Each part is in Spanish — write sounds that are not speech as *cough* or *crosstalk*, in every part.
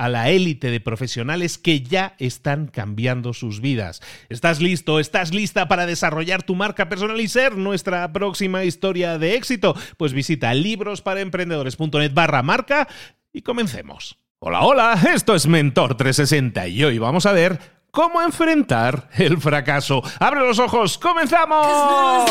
a la élite de profesionales que ya están cambiando sus vidas. ¿Estás listo? ¿Estás lista para desarrollar tu marca personal y ser nuestra próxima historia de éxito? Pues visita librosparaemprendedores.net barra marca y comencemos. Hola, hola, esto es Mentor 360 y hoy vamos a ver cómo enfrentar el fracaso. ¡Abre los ojos! ¡Comenzamos!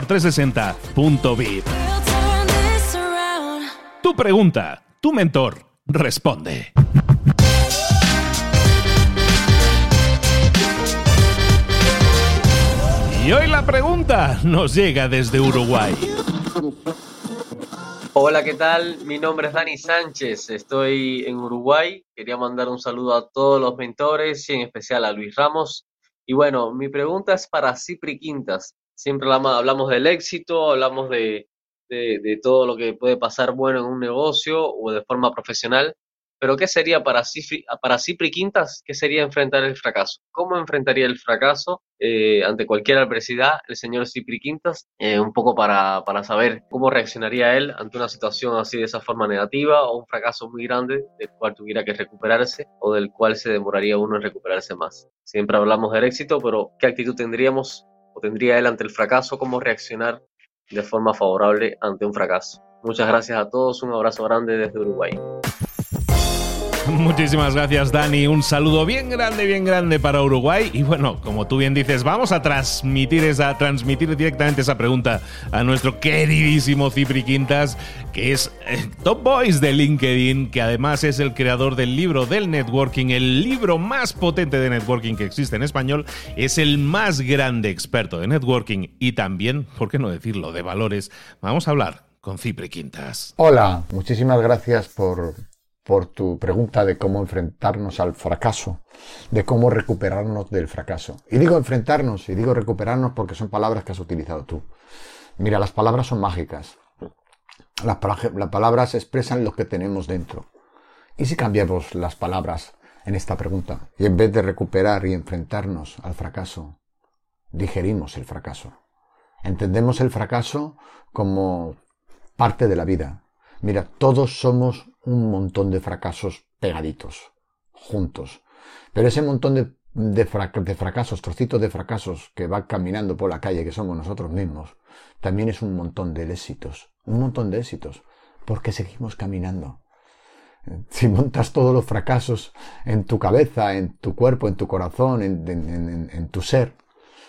mentor360.vip. Tu pregunta, tu mentor responde. Y hoy la pregunta nos llega desde Uruguay. Hola, ¿qué tal? Mi nombre es Dani Sánchez, estoy en Uruguay. Quería mandar un saludo a todos los mentores y en especial a Luis Ramos. Y bueno, mi pregunta es para Cipri Quintas. Siempre hablamos del éxito, hablamos de, todo lo que puede pasar bueno en un negocio o de forma profesional, pero ¿qué sería para Cipri, para Cipri Quintas? ¿Qué sería enfrentar el fracaso? ¿Cómo enfrentaría el fracaso eh, ante cualquier adversidad el señor Cipri Quintas? Eh, un poco para, para saber cómo reaccionaría él ante una situación así de esa forma negativa o un fracaso muy grande del cual tuviera que recuperarse o del cual se demoraría uno en recuperarse más. Siempre hablamos del éxito, pero ¿qué actitud tendríamos o tendría él ante el fracaso, cómo reaccionar de forma favorable ante un fracaso. Muchas gracias a todos, un abrazo grande desde Uruguay. *laughs* Muchísimas gracias, Dani. Un saludo bien grande, bien grande para Uruguay. Y bueno, como tú bien dices, vamos a transmitir esa, transmitir directamente esa pregunta a nuestro queridísimo Cipri Quintas, que es eh, Top Boys de LinkedIn, que además es el creador del libro del networking, el libro más potente de networking que existe en español. Es el más grande experto de networking y también, ¿por qué no decirlo?, de valores. Vamos a hablar con Cipri Quintas. Hola, muchísimas gracias por por tu pregunta de cómo enfrentarnos al fracaso, de cómo recuperarnos del fracaso. Y digo enfrentarnos y digo recuperarnos porque son palabras que has utilizado tú. Mira, las palabras son mágicas. Las, palabras expresan lo que tenemos dentro. ¿Y si cambiamos las palabras en esta pregunta? Y en vez de recuperar y enfrentarnos al fracaso, digerimos el fracaso. Entendemos el fracaso como parte de la vida. Mira, todos somos un montón de fracasos pegaditos, juntos. Pero ese montón de, de, fracasos, trocitos de fracasos que va caminando por la calle, que somos nosotros mismos, también es un montón de éxitos, un montón de éxitos, porque seguimos caminando. si montas todos los fracasos en tu cabeza, en tu cuerpo, en tu corazón, en, tu ser,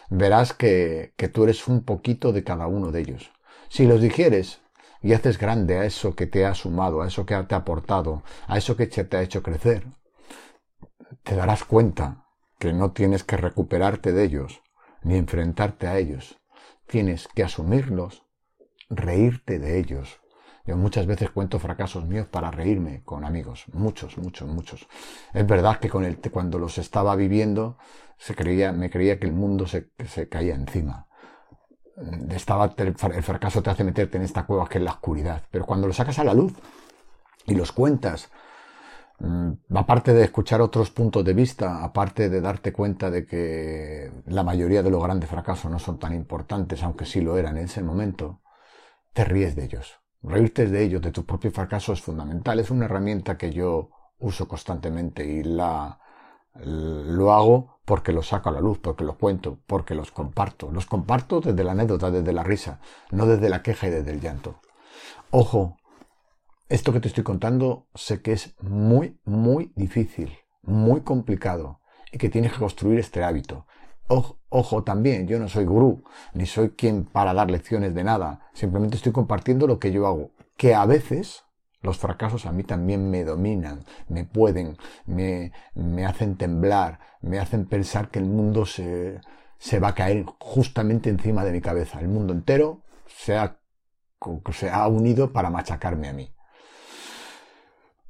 verás que, que tú eres un poquito de cada uno de ellos. Si los digieres y haces grande a eso que te ha sumado, a eso que te ha aportado, a eso que te ha hecho crecer, te darás cuenta que no tienes que recuperarte de ellos, ni enfrentarte a ellos. Tienes que asumirlos, reírte de ellos. Yo muchas veces cuento fracasos míos para reírme con amigos, muchos, muchos, muchos. Es verdad que cuando los estaba viviendo se creía, me creía que el mundo se caía encima. Estaba, el fracaso te hace meterte en esta cueva que es la oscuridad. Pero cuando lo sacas a la luz y los cuentas Mm, aparte de escuchar otros puntos de vista, aparte de darte cuenta de que la mayoría de los grandes fracasos no son tan importantes, aunque sí lo eran en ese momento, te ríes de ellos. Reírte de ellos, de tu propio fracaso, es fundamental. Es una herramienta que yo uso constantemente y la lo hago porque los saco a la luz, porque los cuento, porque los comparto. Los comparto desde la anécdota, desde la risa, no desde la queja y desde el llanto. Ojo, esto que te estoy contando sé que es muy, muy difícil, muy complicado y que tienes que construir este hábito. Ojo, también, yo no soy gurú, ni soy quien para dar lecciones de nada, simplemente estoy compartiendo lo que yo hago, que a veces los fracasos a mí también me dominan, me pueden, me, me hacen temblar, me hacen pensar que el mundo se, se va a caer justamente encima de mi cabeza, el mundo entero se ha, se ha unido para machacarme a mí.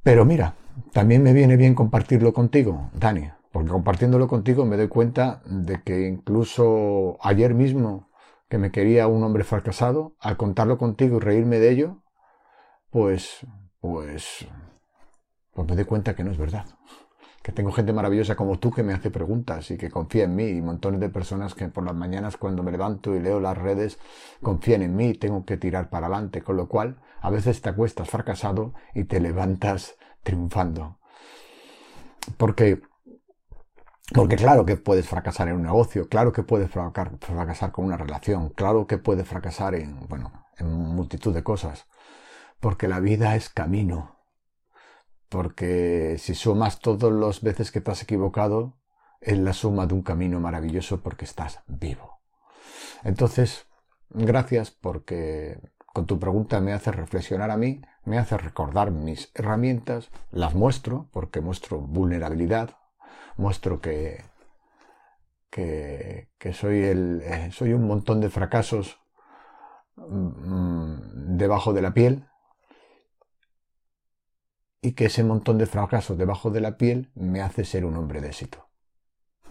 Pero mira, también me viene bien compartirlo contigo, Dani, porque compartiéndolo contigo me doy cuenta de que incluso ayer mismo que me quería un hombre fracasado, al contarlo contigo y reírme de ello, pues, pues, pues me doy cuenta que no es verdad. Que tengo gente maravillosa como tú que me hace preguntas y que confía en mí y montones de personas que por las mañanas cuando me levanto y leo las redes confían en mí y tengo que tirar para adelante, con lo cual a veces te acuestas fracasado y te levantas triunfando. Porque, porque claro que puedes fracasar en un negocio, claro que puedes fracasar con una relación, claro que puedes fracasar en, bueno, en multitud de cosas. Porque la vida es camino. Porque si sumas todas las veces que te has equivocado, es la suma de un camino maravilloso porque estás vivo. Entonces, gracias porque con tu pregunta me hace reflexionar a mí, me hace recordar mis herramientas, las muestro porque muestro vulnerabilidad, muestro que, que, soy, el, eh, soy un montón de fracasos mm, debajo de la piel y que ese montón de fracasos debajo de la piel me hace ser un hombre de éxito.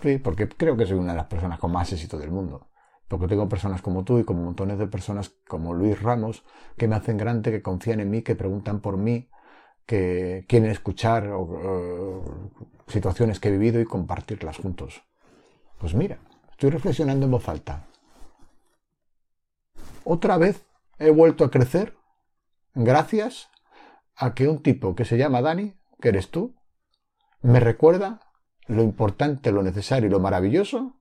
Sí, porque creo que soy una de las personas con más éxito del mundo porque tengo personas como tú y como montones de personas como Luis Ramos que me hacen grande, que confían en mí, que preguntan por mí, que quieren escuchar situaciones que he vivido y compartirlas juntos. Pues mira, estoy reflexionando en voz alta. Otra vez he vuelto a crecer gracias a que un tipo que se llama Dani, que eres tú, me recuerda lo importante, lo necesario y lo maravilloso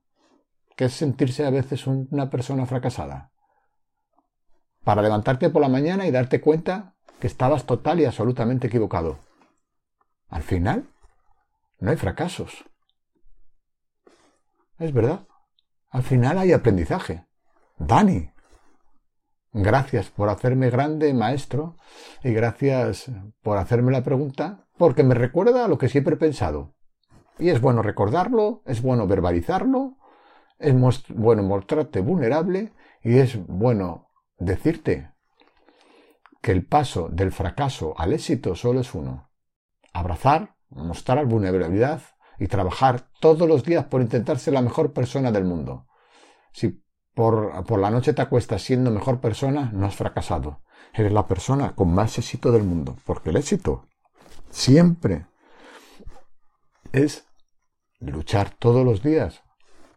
que es sentirse a veces una persona fracasada. Para levantarte por la mañana y darte cuenta que estabas total y absolutamente equivocado. Al final, no hay fracasos. Es verdad. Al final hay aprendizaje. Dani, gracias por hacerme grande, maestro, y gracias por hacerme la pregunta, porque me recuerda a lo que siempre he pensado. Y es bueno recordarlo, es bueno verbalizarlo, es bueno mostrarte vulnerable y es bueno decirte que el paso del fracaso al éxito solo es uno. Abrazar, mostrar vulnerabilidad y trabajar todos los días por intentar ser la mejor persona del mundo. Si por, por la noche te acuestas siendo mejor persona, no has fracasado. Eres la persona con más éxito del mundo. Porque el éxito siempre es luchar todos los días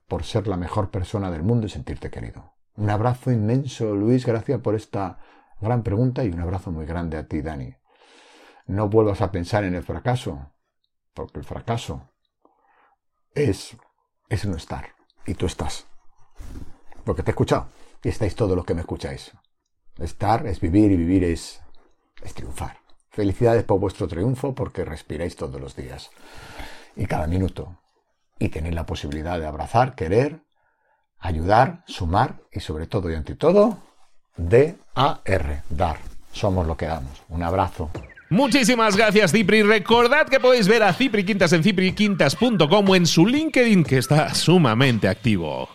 por ser la mejor persona del mundo y sentirte querido. Un abrazo inmenso, Luis, gracias por esta gran pregunta y un abrazo muy grande a ti, Dani. No vuelvas a pensar en el fracaso, porque el fracaso es, es no estar, y tú estás. Porque te he escuchado, y estáis todos los que me escucháis. Estar es vivir y vivir es, triunfar. Felicidades por vuestro triunfo porque respiráis todos los días y cada minuto. Y tenéis la posibilidad de abrazar, querer, ayudar, sumar y sobre todo y ante todo, D-A-R, dar. Somos lo que damos. Un abrazo. Muchísimas gracias, Cipri. Recordad que podéis ver a Cipri Quintas en cipriquintas.com o en su LinkedIn, que está sumamente activo.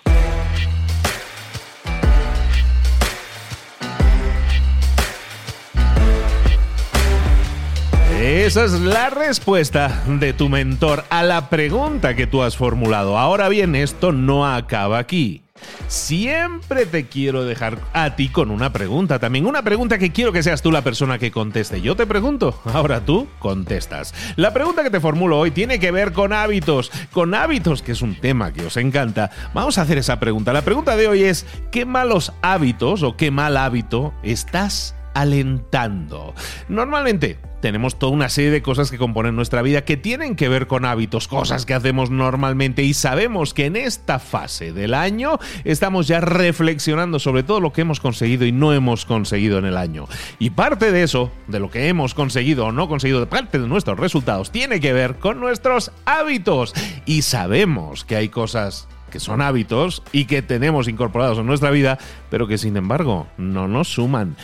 Esa es la respuesta de tu mentor a la pregunta que tú has formulado. Ahora bien, esto no acaba aquí. Siempre te quiero dejar a ti con una pregunta también. Una pregunta que quiero que seas tú la persona que conteste. Yo te pregunto, ahora tú contestas. La pregunta que te formulo hoy tiene que ver con hábitos. Con hábitos, que es un tema que os encanta. Vamos a hacer esa pregunta. La pregunta de hoy es, ¿qué malos hábitos o qué mal hábito estás alentando? Normalmente tenemos toda una serie de cosas que componen nuestra vida que tienen que ver con hábitos, cosas que hacemos normalmente y sabemos que en esta fase del año estamos ya reflexionando sobre todo lo que hemos conseguido y no hemos conseguido en el año. Y parte de eso, de lo que hemos conseguido o no conseguido, de parte de nuestros resultados, tiene que ver con nuestros hábitos. Y sabemos que hay cosas que son hábitos y que tenemos incorporados en nuestra vida, pero que sin embargo no nos suman.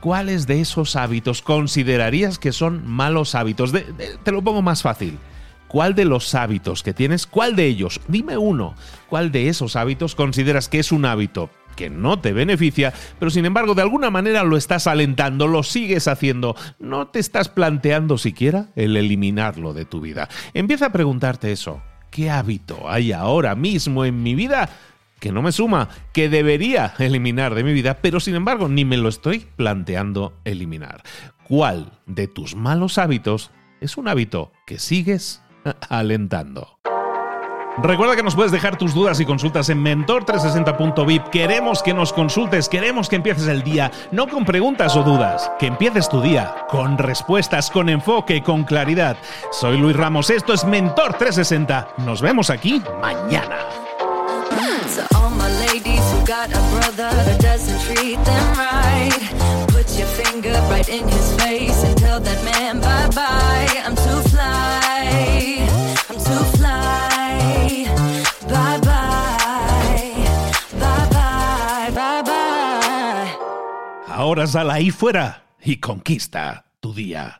¿Cuáles de esos hábitos considerarías que son malos hábitos? te lo pongo más fácil. ¿Cuál de los hábitos que tienes, cuál de ellos, dime uno, cuál de esos hábitos consideras que es un hábito que no te beneficia, pero sin embargo de alguna manera lo estás alentando, lo sigues haciendo, no te estás planteando siquiera el eliminarlo de tu vida? Empieza a preguntarte eso. ¿Qué hábito hay ahora mismo en mi vida que no me suma, que debería eliminar de mi vida, pero sin embargo ni me lo estoy planteando eliminar. ¿Cuál de tus malos hábitos es un hábito que sigues *laughs* alentando? Recuerda que nos puedes dejar tus dudas y consultas en mentor360.vip. Queremos que nos consultes, queremos que empieces el día, no con preguntas o dudas, que empieces tu día con respuestas, con enfoque, con claridad. Soy Luis Ramos, esto es Mentor 360. Nos vemos aquí mañana. Doesn't treat them right. Put your finger right in his face and tell that man bye bye. I'm too fly. I'm too fly. Bye bye. Bye bye. Bye bye. Ahora sal ahí fuera y conquista tu día.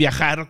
viajar